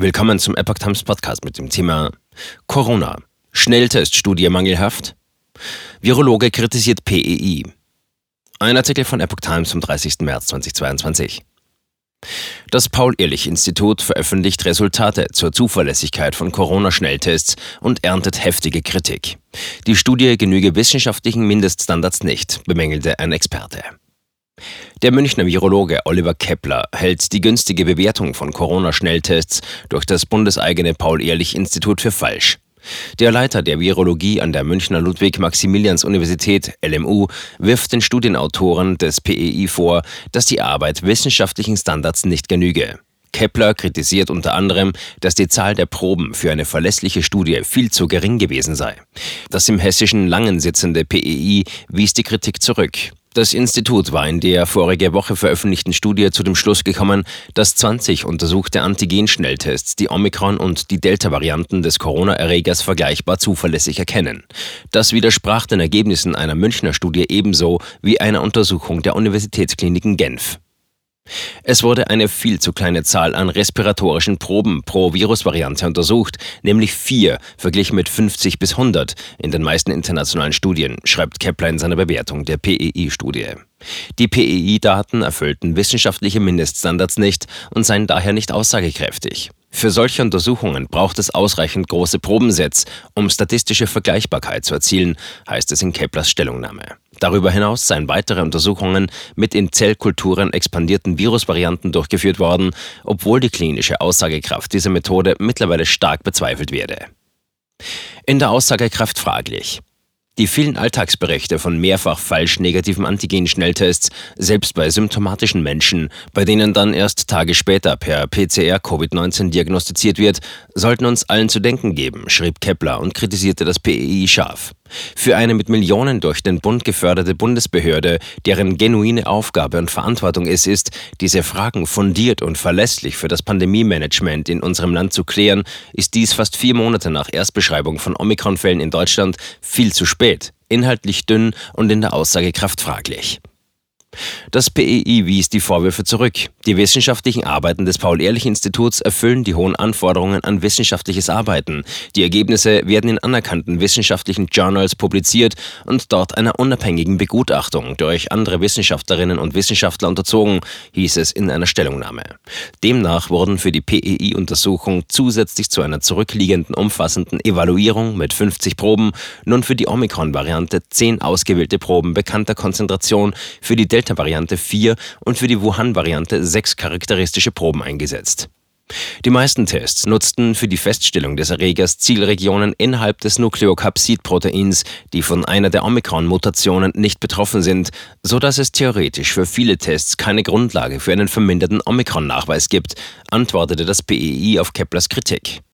Willkommen zum Epoch Times Podcast mit dem Thema Corona. Schnellteststudie mangelhaft? Virologe kritisiert PEI. Ein Artikel von Epoch Times vom 30. März 2022. Das Paul-Ehrlich-Institut veröffentlicht Resultate zur Zuverlässigkeit von Corona-Schnelltests und erntet heftige Kritik. Die Studie genüge wissenschaftlichen Mindeststandards nicht, bemängelte ein Experte. Der Münchner Virologe Oliver Kepler hält die günstige Bewertung von Corona-Schnelltests durch das bundeseigene Paul-Ehrlich-Institut für falsch. Der Leiter der Virologie an der Münchner Ludwig-Maximilians-Universität LMU wirft den Studienautoren des PEI vor, dass die Arbeit wissenschaftlichen Standards nicht genüge. Kepler kritisiert unter anderem, dass die Zahl der Proben für eine verlässliche Studie viel zu gering gewesen sei. Das im hessischen Langen sitzende PEI wies die Kritik zurück. Das Institut war in der vorige Woche veröffentlichten Studie zu dem Schluss gekommen, dass 20 untersuchte Antigen-Schnelltests die Omikron- und die Delta-Varianten des Corona-Erregers vergleichbar zuverlässig erkennen. Das widersprach den Ergebnissen einer Münchner Studie ebenso wie einer Untersuchung der Universitätskliniken Genf. Es wurde eine viel zu kleine Zahl an respiratorischen Proben pro Virusvariante untersucht, nämlich vier, verglichen mit 50 bis 100 in den meisten internationalen Studien, schreibt Kepler in seiner Bewertung der PEI-Studie. Die PEI-Daten erfüllten wissenschaftliche Mindeststandards nicht und seien daher nicht aussagekräftig. Für solche Untersuchungen braucht es ausreichend große Probensets, um statistische Vergleichbarkeit zu erzielen, heißt es in Keplers Stellungnahme. Darüber hinaus seien weitere Untersuchungen mit in Zellkulturen expandierten Virusvarianten durchgeführt worden, obwohl die klinische Aussagekraft dieser Methode mittlerweile stark bezweifelt werde. In der Aussagekraft fraglich. Die vielen Alltagsberichte von mehrfach falsch negativen Antigen-Schnelltests, selbst bei symptomatischen Menschen, bei denen dann erst Tage später per PCR Covid-19 diagnostiziert wird, sollten uns allen zu denken geben, schrieb Kepler und kritisierte das PEI scharf. Für eine mit Millionen durch den Bund geförderte Bundesbehörde, deren genuine Aufgabe und Verantwortung es ist, diese Fragen fundiert und verlässlich für das Pandemie-Management in unserem Land zu klären, ist dies fast vier Monate nach Erstbeschreibung von Omikron-Fällen in Deutschland viel zu spät, inhaltlich dünn und in der Aussagekraft fraglich. Das PEI wies die Vorwürfe zurück. Die wissenschaftlichen Arbeiten des Paul-Ehrlich-Instituts erfüllen die hohen Anforderungen an wissenschaftliches Arbeiten. Die Ergebnisse werden in anerkannten wissenschaftlichen Journals publiziert und dort einer unabhängigen Begutachtung durch andere Wissenschaftlerinnen und Wissenschaftler unterzogen, hieß es in einer Stellungnahme. Demnach wurden für die PEI-Untersuchung zusätzlich zu einer zurückliegenden umfassenden Evaluierung mit 50 Proben nun für die Omikron-Variante 10 ausgewählte Proben bekannter Konzentration für die Delta Delta-Variante 4 und für die Wuhan-Variante 6 charakteristische Proben eingesetzt. Die meisten Tests nutzten für die Feststellung des Erregers Zielregionen innerhalb des Nukleokapsid-Proteins, die von einer der Omikron-Mutationen nicht betroffen sind, so dass es theoretisch für viele Tests keine Grundlage für einen verminderten Omikron-Nachweis gibt, antwortete das BEI auf Keplers Kritik.